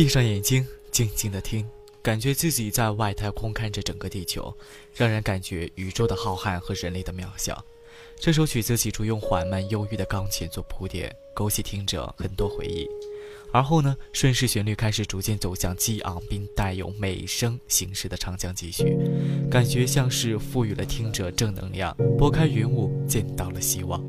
闭上眼睛，静静的听，感觉自己在外太空看着整个地球，让人感觉宇宙的浩瀚和人类的渺小。这首曲子起初用缓慢忧郁的钢琴做铺垫，勾起听者很多回忆。而后呢，顺势旋律开始逐渐走向激昂并带有美声形式的长江继续，感觉像是赋予了听者正能量，拨开云雾见到了希望。